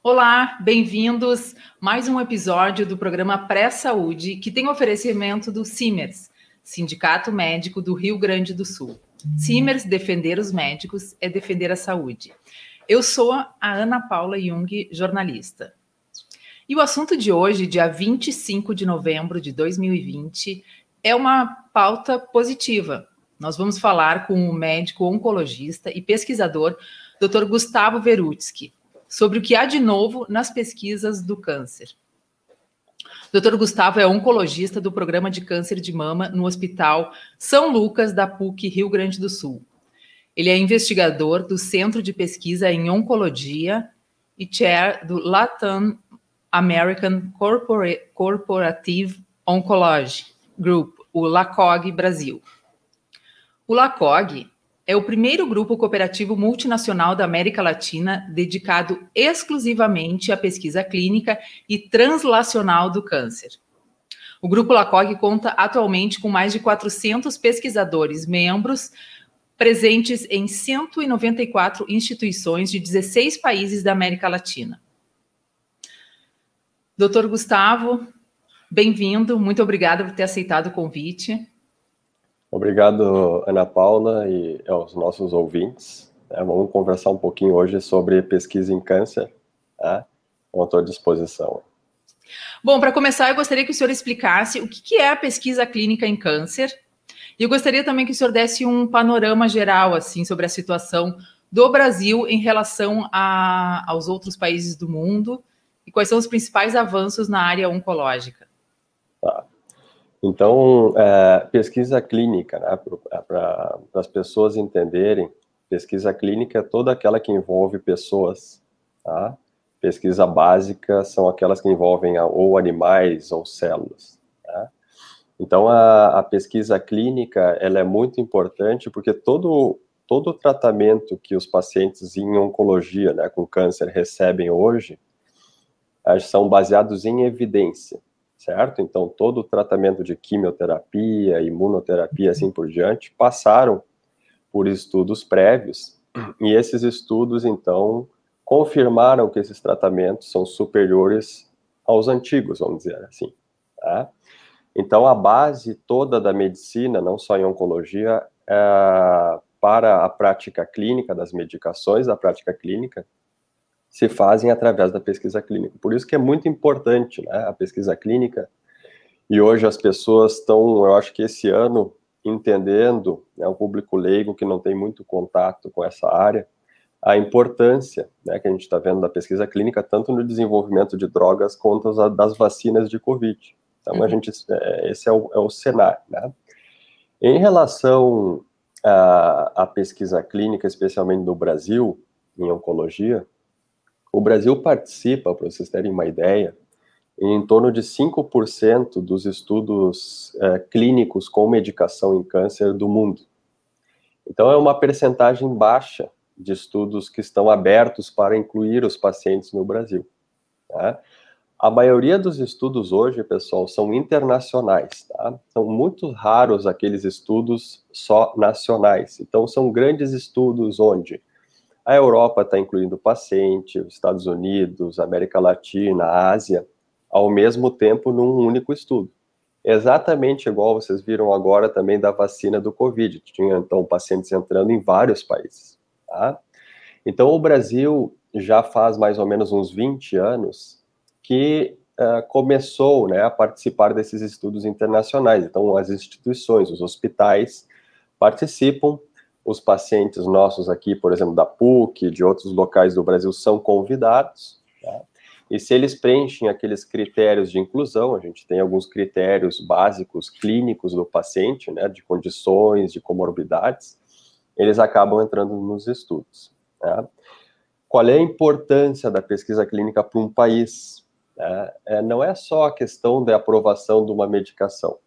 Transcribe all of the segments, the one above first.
Olá, bem-vindos mais um episódio do programa Pré-Saúde, que tem oferecimento do CIMERS, Sindicato Médico do Rio Grande do Sul. CIMERS, defender os médicos é defender a saúde. Eu sou a Ana Paula Jung, jornalista. E o assunto de hoje, dia 25 de novembro de 2020, é uma pauta positiva. Nós vamos falar com o médico oncologista e pesquisador Dr. Gustavo Verutsky sobre o que há de novo nas pesquisas do câncer. Dr. Gustavo é oncologista do programa de câncer de mama no Hospital São Lucas da PUC Rio Grande do Sul. Ele é investigador do Centro de Pesquisa em Oncologia e chair do Latin American Corporative Oncology Group, o LACOG Brasil. O LACOG é o primeiro grupo cooperativo multinacional da América Latina dedicado exclusivamente à pesquisa clínica e translacional do câncer. O Grupo LACOG conta atualmente com mais de 400 pesquisadores membros presentes em 194 instituições de 16 países da América Latina. Doutor Gustavo, bem-vindo, muito obrigada por ter aceitado o convite. Obrigado, Ana Paula, e aos nossos ouvintes. É, vamos conversar um pouquinho hoje sobre pesquisa em câncer. Tá? Estou à disposição. Bom, para começar, eu gostaria que o senhor explicasse o que é a pesquisa clínica em câncer. E eu gostaria também que o senhor desse um panorama geral assim sobre a situação do Brasil em relação a, aos outros países do mundo e quais são os principais avanços na área oncológica. Então, é, pesquisa clínica, né, para as pessoas entenderem, pesquisa clínica é toda aquela que envolve pessoas, tá? Pesquisa básica são aquelas que envolvem ou animais ou células, tá? Então, a, a pesquisa clínica, ela é muito importante porque todo, todo tratamento que os pacientes em oncologia, né, com câncer, recebem hoje, são baseados em evidência certo? Então, todo o tratamento de quimioterapia, imunoterapia, assim por diante, passaram por estudos prévios, e esses estudos, então, confirmaram que esses tratamentos são superiores aos antigos, vamos dizer assim. Tá? Então, a base toda da medicina, não só em oncologia, é, para a prática clínica das medicações, da prática clínica, se fazem através da pesquisa clínica. Por isso que é muito importante né, a pesquisa clínica, e hoje as pessoas estão, eu acho que esse ano, entendendo, né, o público leigo que não tem muito contato com essa área, a importância né, que a gente está vendo da pesquisa clínica, tanto no desenvolvimento de drogas quanto das vacinas de Covid. Então, uhum. a gente, é, esse é o, é o cenário. Né? Em relação à, à pesquisa clínica, especialmente no Brasil, em oncologia, o Brasil participa, para vocês terem uma ideia, em torno de 5% dos estudos é, clínicos com medicação em câncer do mundo. Então, é uma percentagem baixa de estudos que estão abertos para incluir os pacientes no Brasil. Tá? A maioria dos estudos hoje, pessoal, são internacionais, tá? São muito raros aqueles estudos só nacionais. Então, são grandes estudos onde a Europa está incluindo o paciente, os Estados Unidos, América Latina, Ásia, ao mesmo tempo num único estudo. Exatamente igual vocês viram agora também da vacina do Covid. Tinha então pacientes entrando em vários países. Tá? Então, o Brasil já faz mais ou menos uns 20 anos que uh, começou né, a participar desses estudos internacionais. Então, as instituições, os hospitais participam os pacientes nossos aqui, por exemplo, da PUC, de outros locais do Brasil, são convidados. Tá? E se eles preenchem aqueles critérios de inclusão, a gente tem alguns critérios básicos clínicos do paciente, né, de condições, de comorbidades, eles acabam entrando nos estudos. Né? Qual é a importância da pesquisa clínica para um país? Né? É, não é só a questão da aprovação de uma medicação.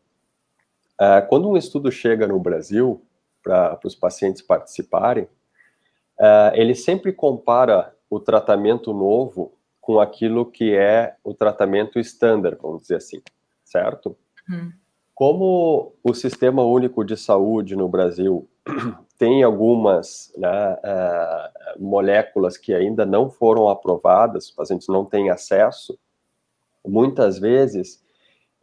É, quando um estudo chega no Brasil, para os pacientes participarem, uh, ele sempre compara o tratamento novo com aquilo que é o tratamento estándar, vamos dizer assim, certo? Uhum. Como o Sistema Único de Saúde no Brasil tem algumas né, uh, moléculas que ainda não foram aprovadas, os pacientes não têm acesso. Muitas vezes,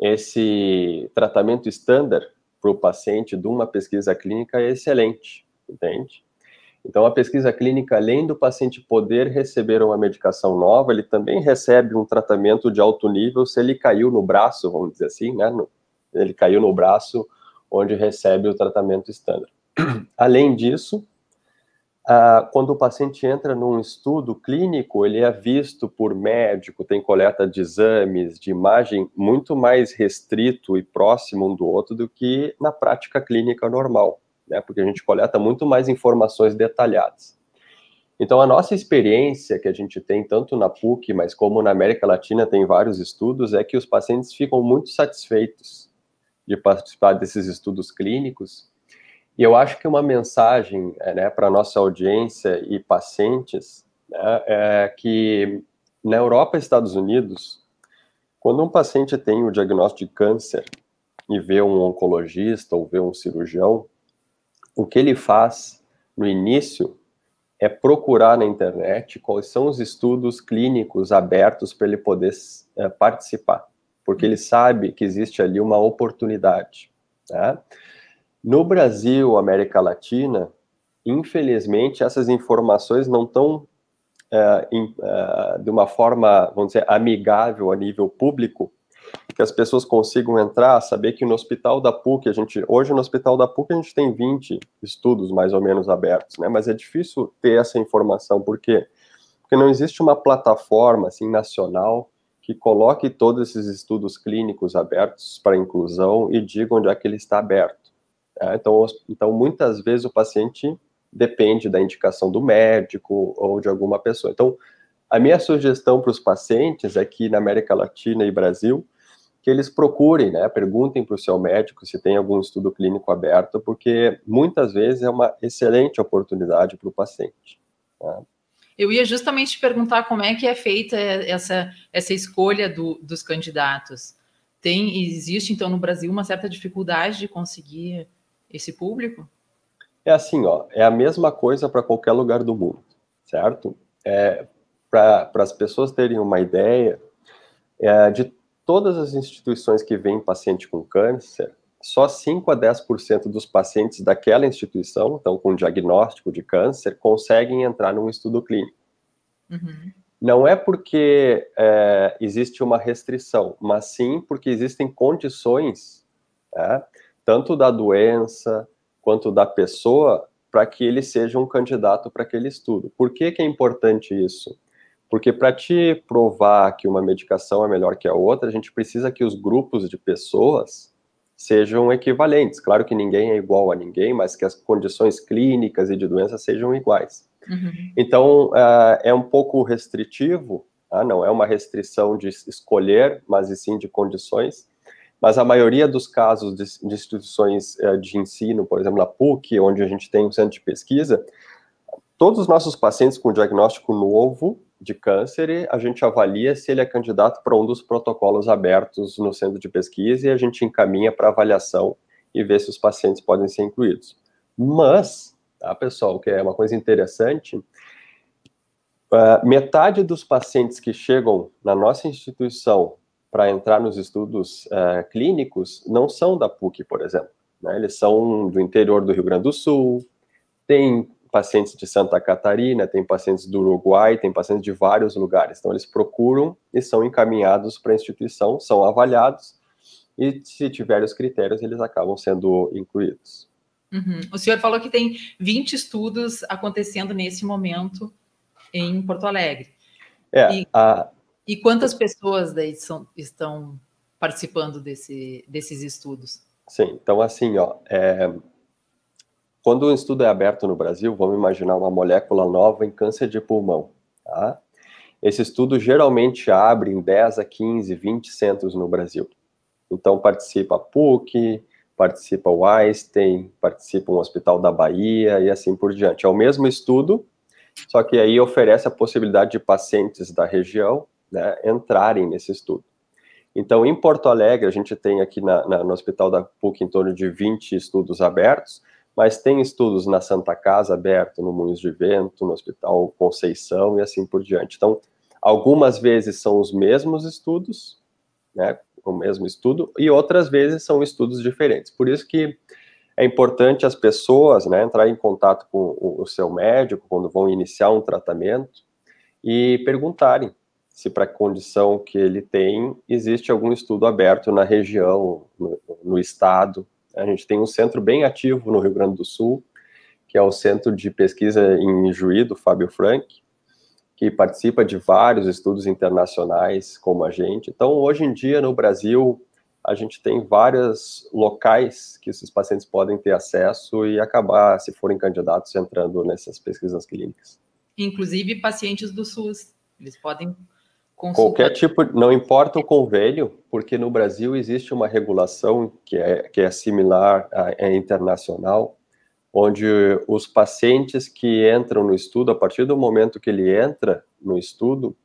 esse tratamento estándar para o paciente de uma pesquisa clínica é excelente, entende? Então, a pesquisa clínica, além do paciente poder receber uma medicação nova, ele também recebe um tratamento de alto nível se ele caiu no braço, vamos dizer assim, né? Ele caiu no braço onde recebe o tratamento estándar. Além disso, quando o paciente entra num estudo clínico, ele é visto por médico, tem coleta de exames, de imagem muito mais restrito e próximo um do outro do que na prática clínica normal, né? Porque a gente coleta muito mais informações detalhadas. Então, a nossa experiência que a gente tem, tanto na PUC, mas como na América Latina, tem vários estudos, é que os pacientes ficam muito satisfeitos de participar desses estudos clínicos, e eu acho que uma mensagem é, né, para a nossa audiência e pacientes né, é que na Europa e Estados Unidos, quando um paciente tem o diagnóstico de câncer e vê um oncologista ou vê um cirurgião, o que ele faz no início é procurar na internet quais são os estudos clínicos abertos para ele poder é, participar, porque ele sabe que existe ali uma oportunidade. Né? No Brasil, América Latina, infelizmente, essas informações não estão é, é, de uma forma, vamos dizer, amigável a nível público, que as pessoas consigam entrar, saber que no hospital da PUC, a gente, hoje no hospital da PUC a gente tem 20 estudos mais ou menos abertos, né, mas é difícil ter essa informação, por quê? Porque não existe uma plataforma, assim, nacional que coloque todos esses estudos clínicos abertos para inclusão e diga onde é que ele está aberto. É, então, então, muitas vezes o paciente depende da indicação do médico ou de alguma pessoa. Então, a minha sugestão para os pacientes aqui é na América Latina e Brasil, que eles procurem, né, perguntem para o seu médico se tem algum estudo clínico aberto, porque muitas vezes é uma excelente oportunidade para o paciente. Né? Eu ia justamente perguntar como é que é feita essa, essa escolha do, dos candidatos. Tem, existe, então, no Brasil uma certa dificuldade de conseguir esse público? É assim, ó, é a mesma coisa para qualquer lugar do mundo, certo? É, para as pessoas terem uma ideia, é, de todas as instituições que veem paciente com câncer, só 5 a 10% dos pacientes daquela instituição, então com diagnóstico de câncer, conseguem entrar num estudo clínico. Uhum. Não é porque é, existe uma restrição, mas sim porque existem condições né, tanto da doença quanto da pessoa, para que ele seja um candidato para aquele estudo. Por que, que é importante isso? Porque para te provar que uma medicação é melhor que a outra, a gente precisa que os grupos de pessoas sejam equivalentes. Claro que ninguém é igual a ninguém, mas que as condições clínicas e de doença sejam iguais. Uhum. Então, uh, é um pouco restritivo, ah, não é uma restrição de escolher, mas e sim de condições. Mas a maioria dos casos de, de instituições uh, de ensino, por exemplo, a PUC, onde a gente tem um centro de pesquisa, todos os nossos pacientes com diagnóstico novo de câncer, a gente avalia se ele é candidato para um dos protocolos abertos no centro de pesquisa e a gente encaminha para avaliação e ver se os pacientes podem ser incluídos. Mas, tá, pessoal, que é uma coisa interessante, uh, metade dos pacientes que chegam na nossa instituição para entrar nos estudos uh, clínicos não são da PUC, por exemplo. Né? Eles são do interior do Rio Grande do Sul, tem pacientes de Santa Catarina, tem pacientes do Uruguai, tem pacientes de vários lugares. Então, eles procuram e são encaminhados para a instituição, são avaliados, e se tiverem os critérios, eles acabam sendo incluídos. Uhum. O senhor falou que tem 20 estudos acontecendo nesse momento em Porto Alegre. É, e... a, e quantas pessoas daí são, estão participando desse, desses estudos? Sim, então assim, ó, é, quando um estudo é aberto no Brasil, vamos imaginar uma molécula nova em câncer de pulmão, tá? Esse estudo geralmente abre em 10 a 15, 20 centros no Brasil. Então participa a PUC, participa o Einstein, participa um Hospital da Bahia e assim por diante. É o mesmo estudo, só que aí oferece a possibilidade de pacientes da região né, entrarem nesse estudo. Então, em Porto Alegre, a gente tem aqui na, na, no Hospital da PUC em torno de 20 estudos abertos, mas tem estudos na Santa Casa aberto, no Moinhos de Vento, no Hospital Conceição e assim por diante. Então, algumas vezes são os mesmos estudos, né, o mesmo estudo, e outras vezes são estudos diferentes. Por isso que é importante as pessoas né, entrar em contato com o, o seu médico quando vão iniciar um tratamento e perguntarem se para a condição que ele tem existe algum estudo aberto na região, no, no, estado. A gente tem um centro bem ativo no Rio Grande do Sul, que é o Centro de Pesquisa em Juí, do Fábio Frank, que participa de vários estudos internacionais como a gente. Então, hoje em dia, no Brasil, a gente tem vários locais que esses pacientes podem ter acesso e acabar, se forem candidatos, entrando nessas pesquisas clínicas. Inclusive pacientes do SUS, eles podem consultar. Qualquer tipo, não importa o convênio, porque no Brasil existe uma regulação que é, que é similar à, é internacional, onde os pacientes que entram no estudo, a partir do momento que ele entra no estudo,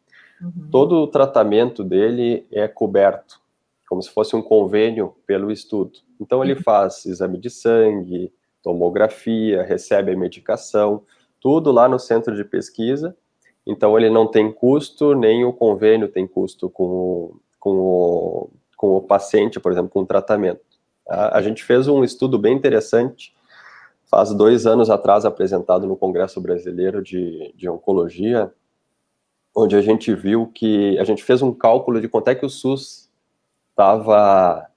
uhum. todo o tratamento dele é coberto, como se fosse um convênio pelo estudo. Então ele uhum. faz exame de sangue, tomografia, recebe a medicação, tudo lá no centro de pesquisa. Então ele não tem custo, nem o convênio tem custo com o, com o, com o paciente, por exemplo, com o tratamento. A, a gente fez um estudo bem interessante faz dois anos atrás apresentado no Congresso Brasileiro de, de Oncologia, onde a gente viu que a gente fez um cálculo de quanto é que o SUS estava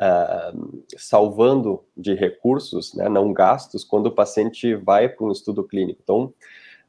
é, salvando de recursos, né, não gastos, quando o paciente vai para um estudo clínico. Então,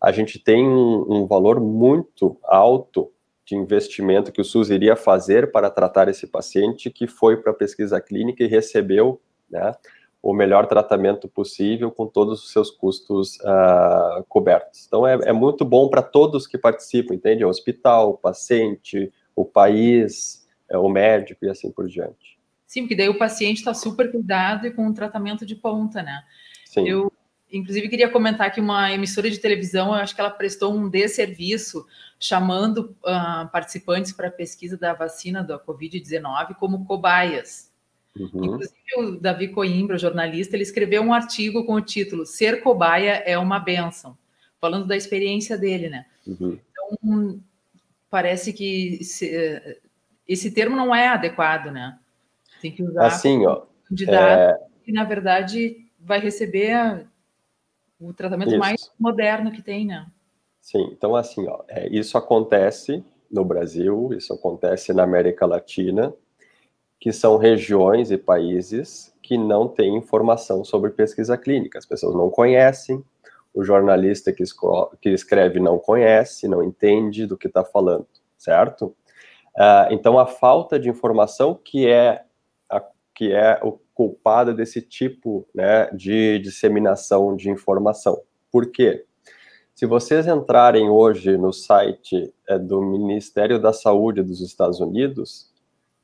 a gente tem um, um valor muito alto de investimento que o SUS iria fazer para tratar esse paciente que foi para a pesquisa clínica e recebeu né, o melhor tratamento possível com todos os seus custos uh, cobertos. Então, é, é muito bom para todos que participam, entende? O hospital, o paciente, o país, é, o médico e assim por diante. Sim, porque daí o paciente está super cuidado e com um tratamento de ponta, né? Sim. Eu, inclusive, queria comentar que uma emissora de televisão, eu acho que ela prestou um desserviço chamando uh, participantes para a pesquisa da vacina da Covid-19 como cobaias. Uhum. Inclusive, o Davi Coimbra, jornalista, ele escreveu um artigo com o título Ser cobaia é uma benção, falando da experiência dele, né? Uhum. Então, parece que esse, esse, termo não é adequado, né? Tem que usar assim, ó, candidato é... que, na verdade, vai receber o tratamento isso. mais moderno que tem, né? Sim, então assim, ó, é, isso acontece no Brasil, isso acontece na América Latina, que são regiões e países que não têm informação sobre pesquisa clínica. As pessoas não conhecem, o jornalista que, que escreve não conhece, não entende do que está falando, certo? Uh, então, a falta de informação que é a, que é o culpada desse tipo né, de disseminação de informação. Por quê? Se vocês entrarem hoje no site é, do Ministério da Saúde dos Estados Unidos,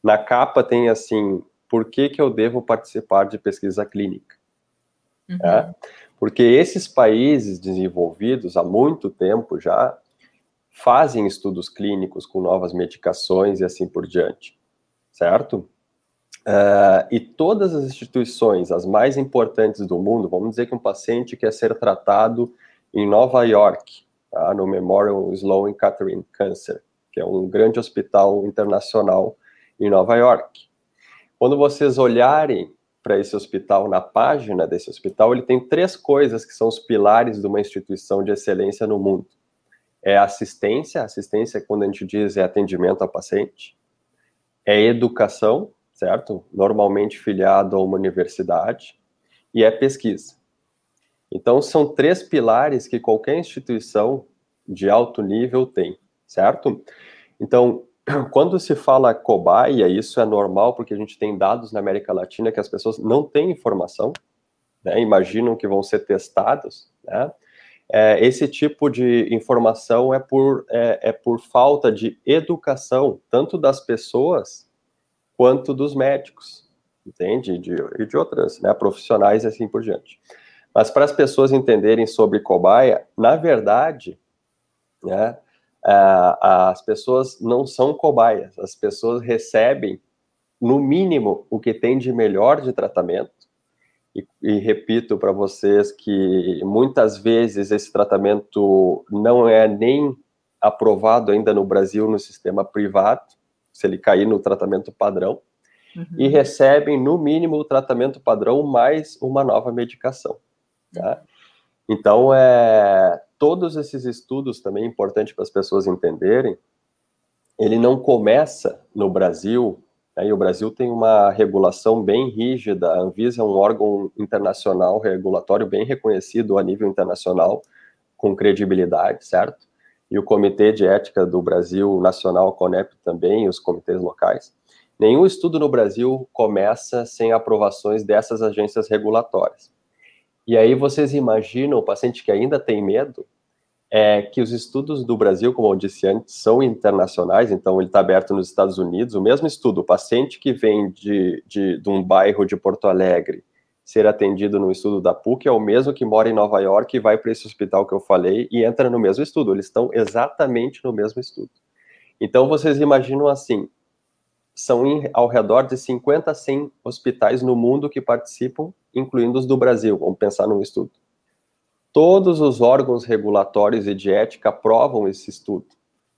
na capa tem assim, por que, que eu devo participar de pesquisa clínica? Uhum. É? Porque esses países desenvolvidos há muito tempo já fazem estudos clínicos com novas medicações e assim por diante, certo? Uh, e todas as instituições, as mais importantes do mundo, vamos dizer que um paciente quer ser tratado em Nova York, tá? no Memorial Sloan Kettering Cancer, que é um grande hospital internacional em Nova York. Quando vocês olharem para esse hospital, na página desse hospital, ele tem três coisas que são os pilares de uma instituição de excelência no mundo. É assistência, assistência quando a gente diz é atendimento ao paciente, é educação, certo? Normalmente filiado a uma universidade, e é pesquisa. Então, são três pilares que qualquer instituição de alto nível tem, certo? Então, quando se fala cobaia, isso é normal porque a gente tem dados na América Latina que as pessoas não têm informação, né, imaginam que vão ser testados, né? É, esse tipo de informação é por, é, é, por falta de educação, tanto das pessoas quanto dos médicos, entende? De, e de outras né, profissionais e assim por diante. Mas para as pessoas entenderem sobre cobaia, na verdade, né, as pessoas não são cobaias, as pessoas recebem, no mínimo, o que tem de melhor de tratamento e, e repito para vocês que muitas vezes esse tratamento não é nem aprovado ainda no Brasil no sistema privado, se ele cair no tratamento padrão, uhum. e recebem, no mínimo, o tratamento padrão mais uma nova medicação. Tá? Então, é, todos esses estudos também é importante para as pessoas entenderem, ele não começa no Brasil, né, e o Brasil tem uma regulação bem rígida, a Anvisa é um órgão internacional regulatório bem reconhecido a nível internacional, com credibilidade, certo? E o Comitê de Ética do Brasil Nacional, CONEP também, os comitês locais. Nenhum estudo no Brasil começa sem aprovações dessas agências regulatórias. E aí vocês imaginam o paciente que ainda tem medo, é que os estudos do Brasil, como eu disse antes, são internacionais, então ele está aberto nos Estados Unidos. O mesmo estudo, o paciente que vem de, de, de, um bairro de Porto Alegre ser atendido no estudo da PUC é o mesmo que mora em Nova York e vai para esse hospital que eu falei e entra no mesmo estudo. Eles estão exatamente no mesmo estudo. Então vocês imaginam assim: são em, ao redor de 50 a 100 hospitais no mundo que participam, incluindo os do Brasil. Vamos pensar num estudo. Todos os órgãos regulatórios e de ética aprovam esse estudo,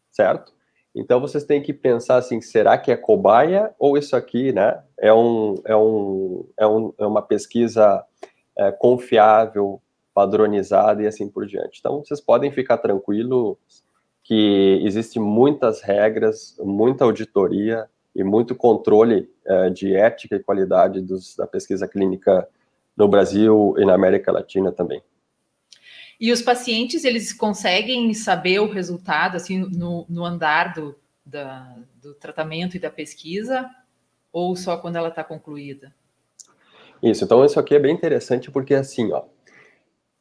certo? Então vocês têm que pensar assim, será que é cobaia ou isso aqui, né? É um é um é, um, é uma pesquisa é, confiável, padronizada e assim por diante. Então vocês podem ficar tranquilos que existe muitas regras, muita auditoria e muito controle é, de ética e qualidade dos, da pesquisa clínica no Brasil e na América Latina também. E os pacientes, eles conseguem saber o resultado, assim, no, no andar do, da, do tratamento e da pesquisa, ou só quando ela está concluída? Isso, então isso aqui é bem interessante, porque assim, ó,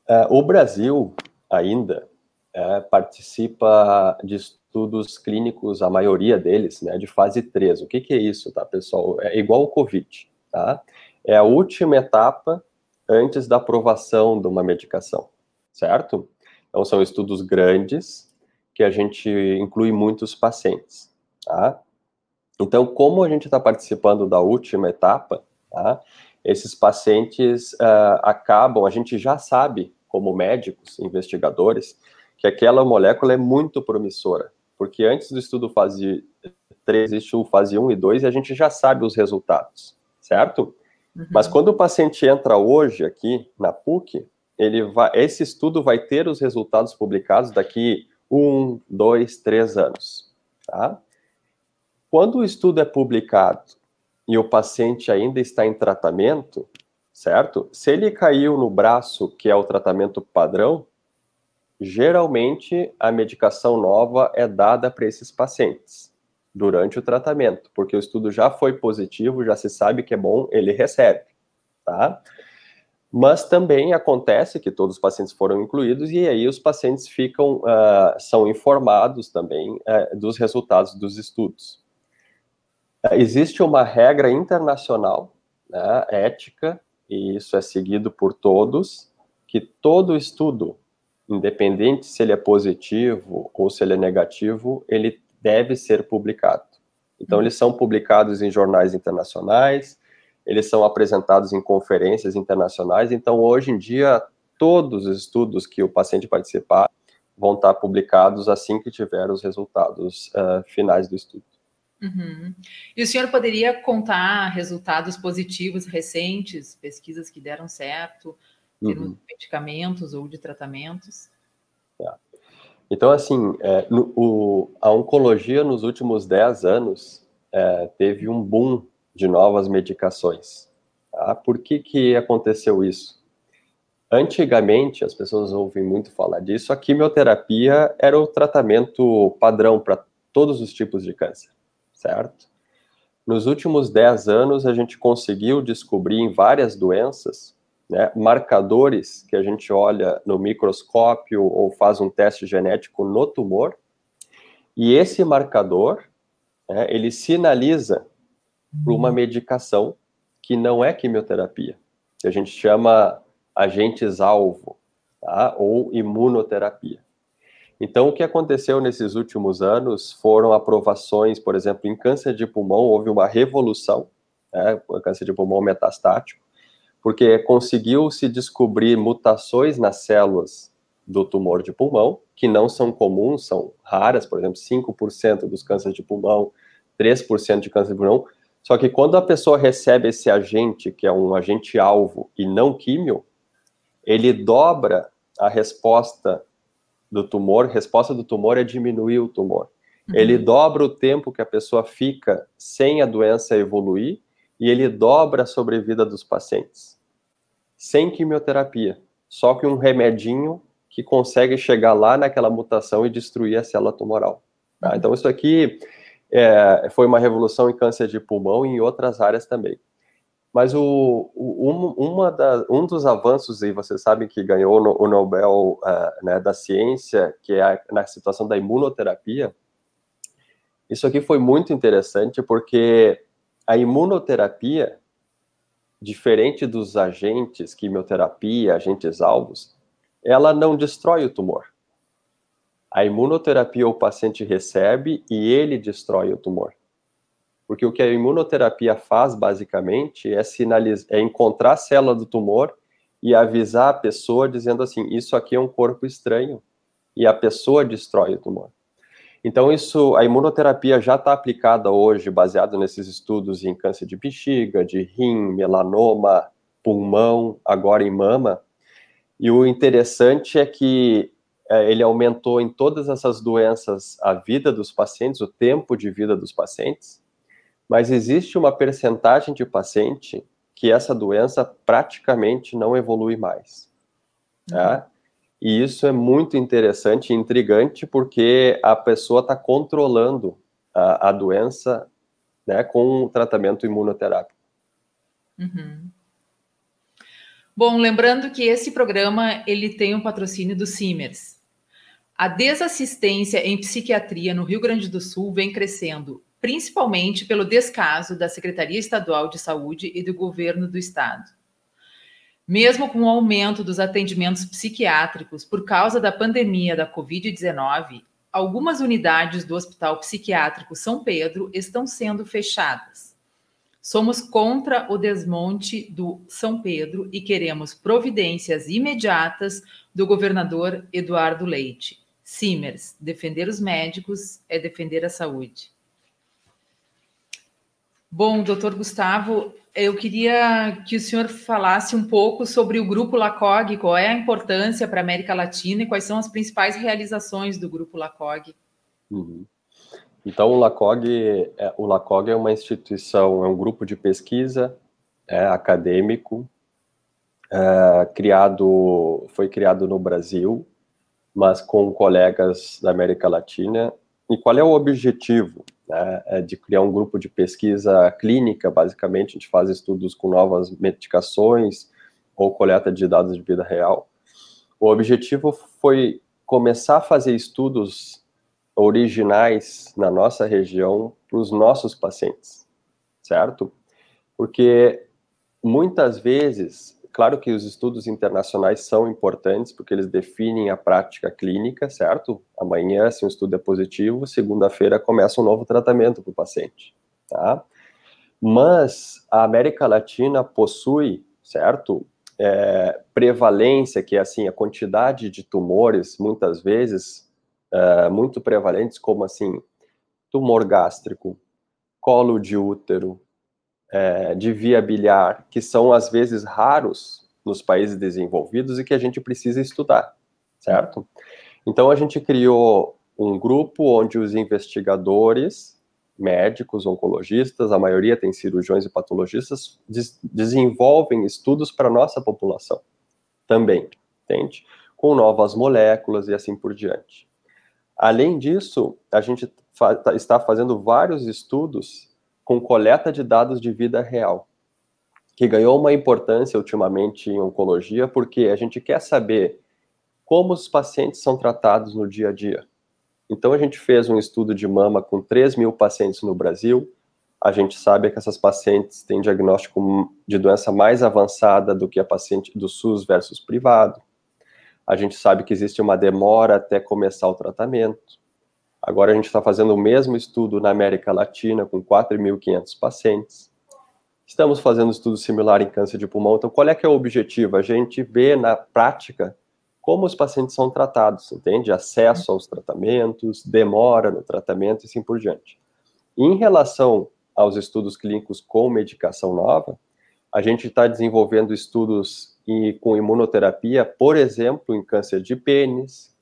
uh, o Brasil ainda uh, participa de estudos clínicos, a maioria deles, né, de fase 3. O que, que é isso, tá, pessoal? É igual o Covid, tá? É a última etapa antes da aprovação de uma medicação certo? Então, são estudos grandes que a gente inclui muitos pacientes, tá? Então, como a gente está participando da última etapa, tá? Esses pacientes uh, acabam, a gente já sabe, como médicos, investigadores, que aquela molécula é muito promissora, porque antes do estudo fase 3 existe o fase 1 e 2 e a gente já sabe os resultados, certo? Uhum. Mas quando o paciente entra hoje aqui na PUC, ele vai, esse estudo vai ter os resultados publicados daqui um, dois, três anos, tá? Quando o estudo é publicado e o paciente ainda está em tratamento, certo? Se ele caiu no braço, que é o tratamento padrão, geralmente a medicação nova é dada para esses pacientes durante o tratamento, porque o estudo já foi positivo, já se sabe que é bom, ele recebe, tá? Mas também acontece que todos os pacientes foram incluídos e aí os pacientes ficam, uh, são informados também uh, dos resultados dos estudos. Uh, existe uma regra internacional, né, ética, e isso é seguido por todos, que todo estudo, independente se ele é positivo ou se ele é negativo, ele deve ser publicado. Então, eles são publicados em jornais internacionais, eles são apresentados em conferências internacionais, então hoje em dia todos os estudos que o paciente participar vão estar publicados assim que tiver os resultados uh, finais do estudo. Uhum. E o senhor poderia contar resultados positivos recentes, pesquisas que deram certo, uhum. de medicamentos ou de tratamentos? É. Então, assim, é, no, o, a oncologia nos últimos 10 anos é, teve um boom de novas medicações. Tá? Por que, que aconteceu isso? Antigamente, as pessoas ouvem muito falar disso, a quimioterapia era o tratamento padrão para todos os tipos de câncer, certo? Nos últimos 10 anos, a gente conseguiu descobrir em várias doenças né, marcadores que a gente olha no microscópio ou faz um teste genético no tumor, e esse marcador, né, ele sinaliza para uma medicação que não é quimioterapia, que a gente chama agentes-alvo, tá? ou imunoterapia. Então, o que aconteceu nesses últimos anos foram aprovações, por exemplo, em câncer de pulmão, houve uma revolução, né, câncer de pulmão metastático, porque conseguiu se descobrir mutações nas células do tumor de pulmão, que não são comuns, são raras, por exemplo, 5% dos cânceres de pulmão, 3% de câncer de pulmão. Só que quando a pessoa recebe esse agente, que é um agente alvo e não químio, ele dobra a resposta do tumor. Resposta do tumor é diminuir o tumor. Uhum. Ele dobra o tempo que a pessoa fica sem a doença evoluir e ele dobra a sobrevida dos pacientes. Sem quimioterapia. Só que um remedinho que consegue chegar lá naquela mutação e destruir a célula tumoral. Tá? Uhum. Então, isso aqui é, foi uma revolução em câncer de pulmão e em outras áreas também. Mas o, o um, uma da, um dos avanços, e vocês sabem que ganhou no, o Nobel uh, né, da ciência, que é a, na situação da imunoterapia, isso aqui foi muito interessante porque a imunoterapia, diferente dos agentes, quimioterapia, agentes alvos, ela não destrói o tumor. A imunoterapia o paciente recebe e ele destrói o tumor. Porque o que a imunoterapia faz, basicamente, é, sinalizar, é encontrar a célula do tumor e avisar a pessoa dizendo assim: isso aqui é um corpo estranho. E a pessoa destrói o tumor. Então, isso, a imunoterapia já está aplicada hoje, baseado nesses estudos em câncer de bexiga, de rim, melanoma, pulmão, agora em mama, e o interessante é que ele aumentou em todas essas doenças a vida dos pacientes, o tempo de vida dos pacientes, mas existe uma percentagem de paciente que essa doença praticamente não evolui mais. Tá? Uhum. E isso é muito interessante e intrigante porque a pessoa está controlando a, a, doença né, com o tratamento imunoterápico. Uhum. Bom, lembrando que esse programa ele tem um patrocínio do Simers. A desassistência em psiquiatria no Rio Grande do Sul vem crescendo, principalmente pelo descaso da Secretaria Estadual de Saúde e do governo do estado. Mesmo com o aumento dos atendimentos psiquiátricos por causa da pandemia da Covid-19, algumas unidades do Hospital Psiquiátrico São Pedro estão sendo fechadas. Somos contra o desmonte do São Pedro e queremos providências imediatas do governador Eduardo Leite. Simers, defender os médicos é defender a saúde. Bom, doutor Gustavo, eu queria que o senhor falasse um pouco sobre o Grupo LACOG, qual é a importância para a América Latina e quais são as principais realizações do Grupo LACOG. Uhum. Então, o LACOG, é, o LACOG é uma instituição, é um grupo de pesquisa é, acadêmico, é, criado, foi criado no Brasil, mas com colegas da América Latina. E qual é o objetivo? Né? É de criar um grupo de pesquisa clínica, basicamente, a gente faz estudos com novas medicações ou coleta de dados de vida real. O objetivo foi começar a fazer estudos originais na nossa região para os nossos pacientes, certo? Porque muitas vezes, claro que os estudos internacionais são importantes porque eles definem a prática clínica, certo? Amanhã, se um estudo é positivo, segunda-feira começa um novo tratamento para o paciente, tá? Mas a América Latina possui, certo? É, prevalência, que é assim, a quantidade de tumores, muitas vezes, uh, muito prevalentes, como assim, tumor gástrico, colo de útero, é, de via biliar, que são às vezes raros nos países desenvolvidos e que a gente precisa estudar, certo? Então a gente criou um grupo onde os investigadores, médicos, oncologistas, a maioria tem cirurgiões e patologistas, des desenvolvem estudos para nossa população também, entende? Com novas moléculas e assim por diante. Além disso, a gente fa tá, está fazendo vários estudos com coleta de dados de vida real, que ganhou uma importância ultimamente em oncologia, porque a gente quer saber como os pacientes são tratados no dia a dia. Então, a gente fez um estudo de mama com 3 mil pacientes no Brasil. A gente sabe que essas pacientes têm diagnóstico de doença mais avançada do que a paciente do SUS versus privado. A gente sabe que existe uma demora até começar o tratamento. Agora a gente está fazendo o mesmo estudo na América Latina com 4.500 pacientes. Estamos fazendo estudo similar em câncer de pulmão. Então, qual é que é o objetivo? A gente vê na prática como os pacientes são tratados, entende? Acesso aos tratamentos, demora no tratamento e assim por diante. Em relação aos estudos clínicos com medicação nova, a gente está desenvolvendo estudos com imunoterapia, por exemplo, em câncer de pênis,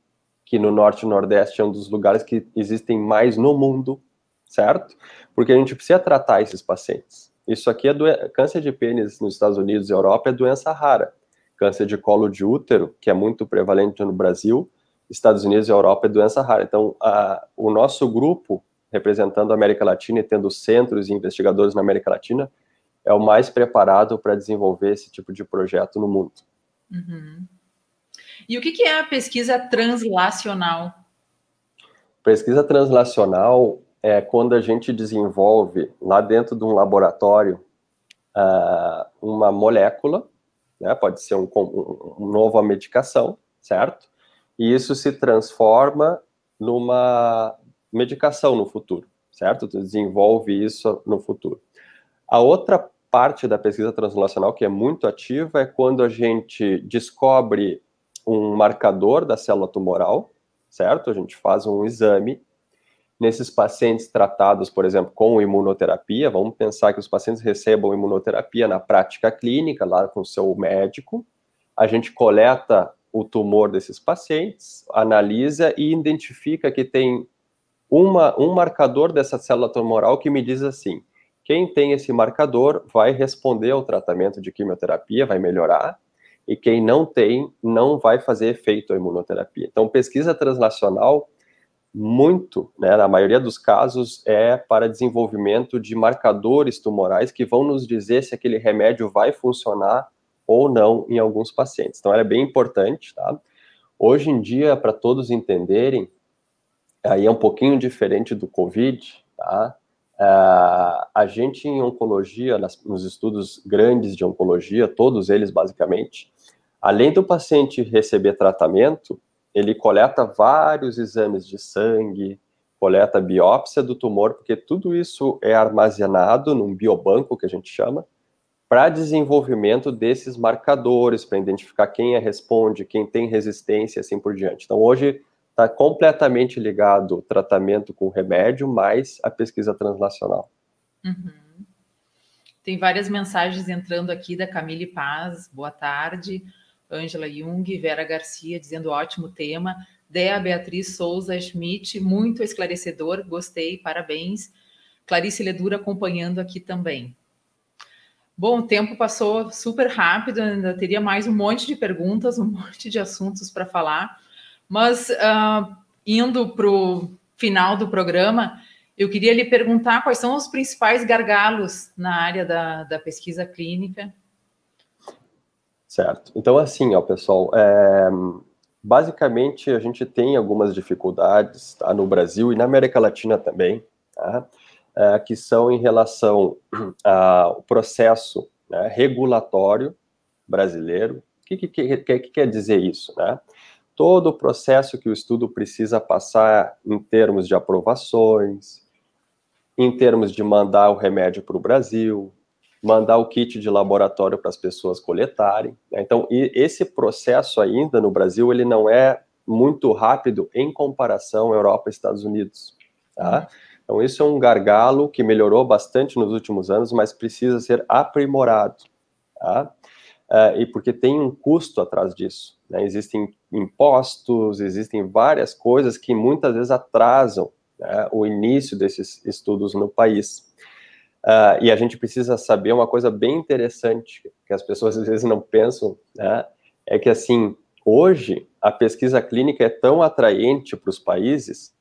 que no norte e nordeste é um dos lugares que existem mais no mundo, certo? Porque a gente precisa tratar esses pacientes. Isso aqui é câncer de pênis nos Estados Unidos e Europa é doença rara câncer de colo de útero, que é muito prevalente no Brasil, Estados Unidos e Europa é doença rara. Então, a, o nosso grupo, representando a América Latina e tendo centros e investigadores na América Latina, é o mais preparado para desenvolver esse tipo de projeto no mundo. Uhum. E o que, que é a pesquisa translacional? Pesquisa translacional é quando a gente desenvolve lá dentro de um laboratório uh, uma molécula né? Pode ser um, um, um nova medicação, certo? E isso se transforma numa medicação no futuro, certo? Tu desenvolve isso no futuro. A outra parte da pesquisa translacional que é muito ativa é quando a gente descobre um marcador da célula tumoral, certo? A gente faz um exame nesses pacientes tratados, por exemplo, com imunoterapia, vamos pensar que os pacientes recebam imunoterapia na prática clínica, lá com o seu médico, a gente coleta o tumor desses pacientes, analisa e identifica que tem uma, um marcador dessa célula tumoral que me diz assim: quem tem esse marcador vai responder ao tratamento de quimioterapia, vai melhorar, e quem não tem, não vai fazer efeito à imunoterapia. Então, pesquisa translacional muito, né, na maioria dos casos, é para desenvolvimento de marcadores tumorais que vão nos dizer se aquele remédio vai funcionar ou não em alguns pacientes. Então, ela é bem importante, tá? Hoje em dia, para todos entenderem, aí é um pouquinho diferente do COVID, tá? Uh, a gente em oncologia, nas, nos estudos grandes de oncologia, todos eles basicamente, além do paciente receber tratamento, ele coleta vários exames de sangue, coleta biópsia do tumor, porque tudo isso é armazenado num biobanco que a gente chama, para desenvolvimento desses marcadores, para identificar quem é responde, quem tem resistência, assim por diante. Então, hoje está completamente ligado o tratamento com remédio, mais a pesquisa translacional. Uhum. Tem várias mensagens entrando aqui da Camille Paz, boa tarde. Ângela Jung, Vera Garcia, dizendo ótimo tema. Dea Beatriz Souza Schmidt, muito esclarecedor, gostei, parabéns. Clarice Ledura acompanhando aqui também. Bom, o tempo passou super rápido, ainda teria mais um monte de perguntas, um monte de assuntos para falar, mas uh, indo para o final do programa, eu queria lhe perguntar quais são os principais gargalos na área da, da pesquisa clínica Certo. Então, assim, ó, pessoal, é, basicamente a gente tem algumas dificuldades tá, no Brasil e na América Latina também, tá, é, que são em relação ao processo né, regulatório brasileiro. O que, que, que, que, quer dizer isso? Né? Todo o processo que o estudo precisa passar em termos de aprovações, em termos de mandar o remédio para o Brasil, mandar o kit de laboratório para as pessoas coletarem. Né? Então, esse processo ainda no Brasil, ele não é muito rápido em comparação à Europa e Estados Unidos. Tá? Então, isso é um gargalo que melhorou bastante nos últimos anos, mas precisa ser aprimorado. Tá? Uh, e porque tem um custo atrás disso. Né? Existem impostos, existem várias coisas que muitas vezes atrasam né, o início desses estudos no país. Uh, e a gente precisa saber uma coisa bem interessante, que as pessoas às vezes não pensam, né? É que, assim, hoje a pesquisa clínica é tão atraente para os países,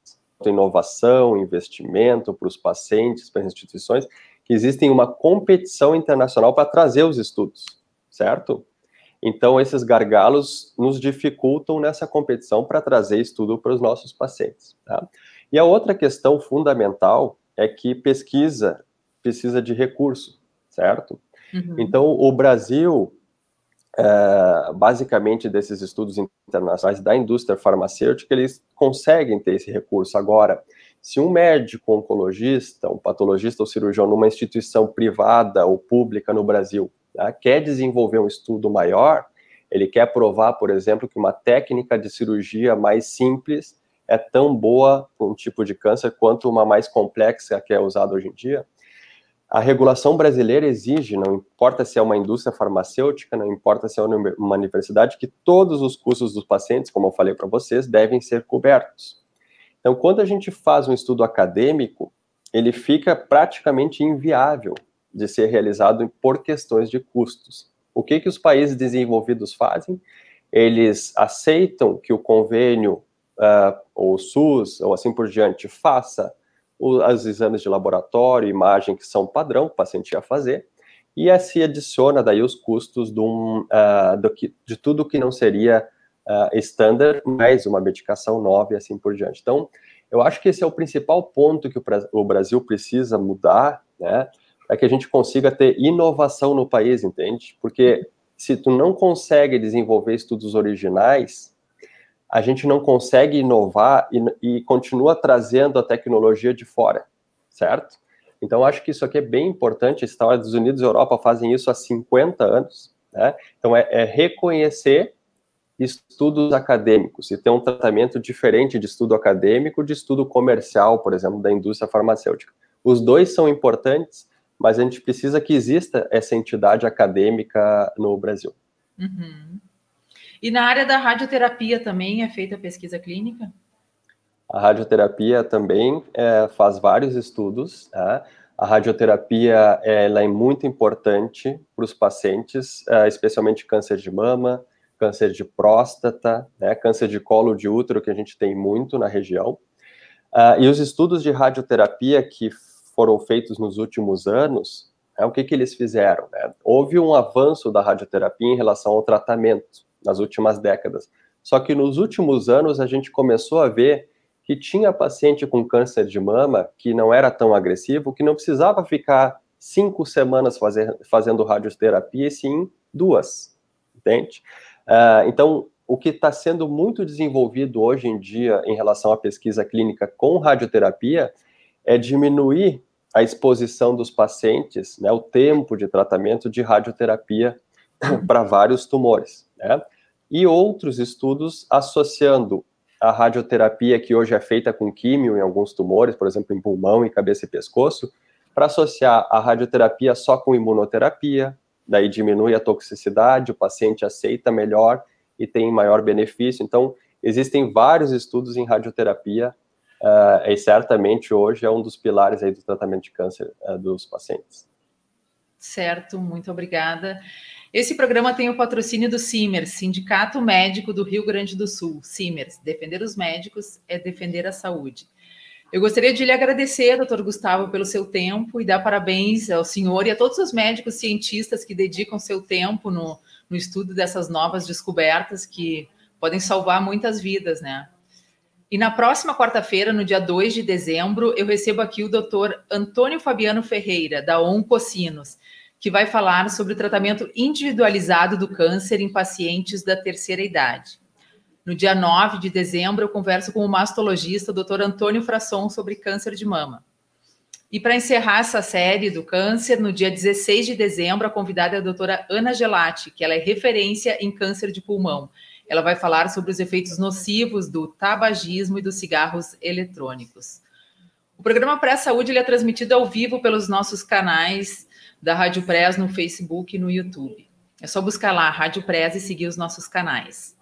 inovação, investimento para os pacientes, para as instituições, que existem uma competição internacional para trazer os estudos, certo? Então, esses gargalos nos dificultam nessa competição para trazer estudo para os nossos pacientes. Tá? E a outra questão fundamental é que pesquisa precisa de recurso, certo? Uhum. Então, o Brasil, é, basicamente, desses estudos internacionais da indústria farmacêutica, eles conseguem ter esse recurso. Agora, Se um médico oncologista, um patologista ou cirurgião numa instituição privada ou pública no Brasil né, quer desenvolver um estudo maior, ele quer provar, por exemplo, que uma técnica de cirurgia mais simples é tão boa para um tipo de câncer quanto uma mais complexa que é usada hoje em dia, a regulação brasileira exige, não importa se é uma indústria farmacêutica, não importa se é uma universidade, que todos os custos dos pacientes, como eu falei para vocês, devem ser cobertos. Então, quando a gente faz um estudo acadêmico, ele fica praticamente inviável de ser realizado por questões de custos. O que, que os países desenvolvidos fazem? Eles aceitam que o convênio, uh, ou o SUS, ou assim por diante, faça os exames de laboratório, imagem que são padrão, o paciente ia fazer, e se adiciona daí os custos de, um, uh, do que, de tudo que não seria uh, standard, mais uma medicação nova e assim por diante. Então, eu acho que esse é o principal ponto que o, o Brasil precisa mudar, né, para que a gente consiga ter inovação no país, entende? Porque se tu não consegue desenvolver estudos originais, a gente não consegue inovar e, e continua trazendo a tecnologia de fora, certo? Então, acho que isso aqui é bem importante. Estados Unidos e Europa fazem isso há 50 anos. Né? Então, é, é, reconhecer estudos acadêmicos e ter um tratamento diferente de estudo acadêmico de estudo comercial, por exemplo, da indústria farmacêutica. Os dois são importantes, mas a gente precisa que exista essa entidade acadêmica no Brasil. Uhum. E na área da radioterapia também é feita pesquisa clínica? A radioterapia também é, faz vários estudos. Tá? A radioterapia ela é muito importante para os pacientes, é, especialmente câncer de mama, câncer de próstata, né, câncer de colo de útero, que a gente tem muito na região. Uh, e os estudos de radioterapia que foram feitos nos últimos anos, é, o que, que eles fizeram? Né? Houve um avanço da radioterapia em relação ao tratamento nas últimas décadas. Só que nos últimos anos a gente começou a ver que tinha paciente com câncer de mama que não era tão agressivo, que não precisava ficar cinco semanas fazer, fazendo radioterapia, e sim duas, entende? Uh, então, o que está sendo muito desenvolvido hoje em dia em relação à pesquisa clínica com radioterapia é diminuir a exposição dos pacientes, né, o tempo de tratamento de radioterapia para vários tumores. Né? E outros estudos associando a radioterapia, que hoje é feita com químio em alguns tumores, por exemplo, em pulmão, em cabeça e pescoço, para associar a radioterapia só com imunoterapia, daí diminui a toxicidade, o paciente aceita melhor e tem maior benefício. Então, existem vários estudos em radioterapia uh, e certamente hoje é um dos pilares aí do tratamento de câncer uh, dos pacientes. Certo, muito obrigada. Esse programa tem o patrocínio do CIMERS, Sindicato Médico do Rio Grande do Sul. CIMERS, defender os médicos é defender a saúde. Eu gostaria de lhe agradecer, doutor Gustavo, pelo seu tempo e dar parabéns ao senhor e a todos os médicos cientistas que dedicam seu tempo no, no estudo dessas novas descobertas que podem salvar muitas vidas, né? E na próxima quarta-feira, no dia 2 de dezembro, eu recebo aqui o doutor Antônio Fabiano Ferreira, da Oncocinos que vai falar sobre o tratamento individualizado do câncer em pacientes da terceira idade. No dia 9 de dezembro, eu converso com o mastologista Dr. Antônio Frasson sobre câncer de mama. E para encerrar essa série do câncer, no dia 16 de dezembro, a convidada é a doutora Ana Gelati, que ela é referência em câncer de pulmão. Ela vai falar sobre os efeitos nocivos do tabagismo e dos cigarros eletrônicos. O programa Pré-Saúde é transmitido ao vivo pelos nossos canais da Rádio Press no Facebook e no YouTube. É só buscar lá Rádio Press e seguir os nossos canais.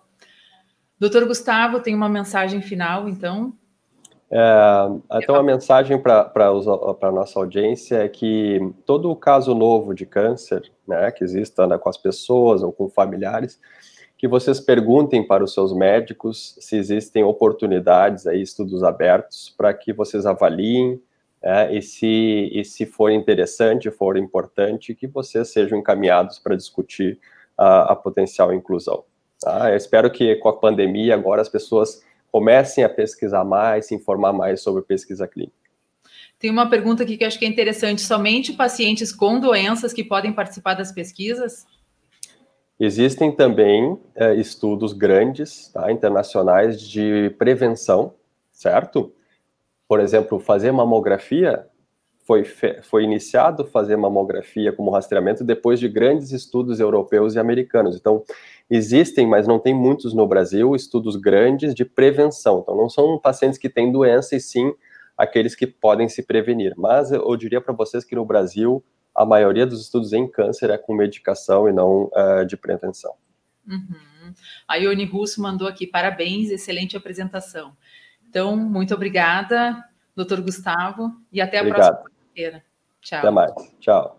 Doutor Gustavo, tem uma mensagem final, então? É, então, a mensagem para a nossa audiência é que todo caso novo de câncer, né, que exista né, com as pessoas ou com familiares, que vocês perguntem para os seus médicos se existem oportunidades, aí, estudos abertos, para que vocês avaliem é, e, se, e se for interessante, for importante, que vocês sejam encaminhados para discutir a, a, potencial inclusão. Tá? Eu espero que com a pandemia agora as pessoas comecem a pesquisar mais, se informar mais sobre pesquisa clínica. Tem uma pergunta aqui que eu acho que é interessante: somente pacientes com doenças que podem participar das pesquisas? Existem também é, estudos grandes, tá, internacionais, de prevenção, certo? por exemplo, fazer mamografia, foi, foi iniciado fazer mamografia como rastreamento depois de grandes estudos europeus e americanos. Então, existem, mas não tem muitos no Brasil, estudos grandes de prevenção. Então, não são pacientes que têm doença, e sim aqueles que podem se prevenir. Mas eu diria para vocês que no Brasil, a maioria dos estudos em câncer é com medicação e não uh, de prevenção. Uhum. A Ione Russo mandou aqui, parabéns, excelente apresentação. Então, muito obrigada, doutor Gustavo, e até a Obrigado. próxima feira Tchau. Até mais. Tchau.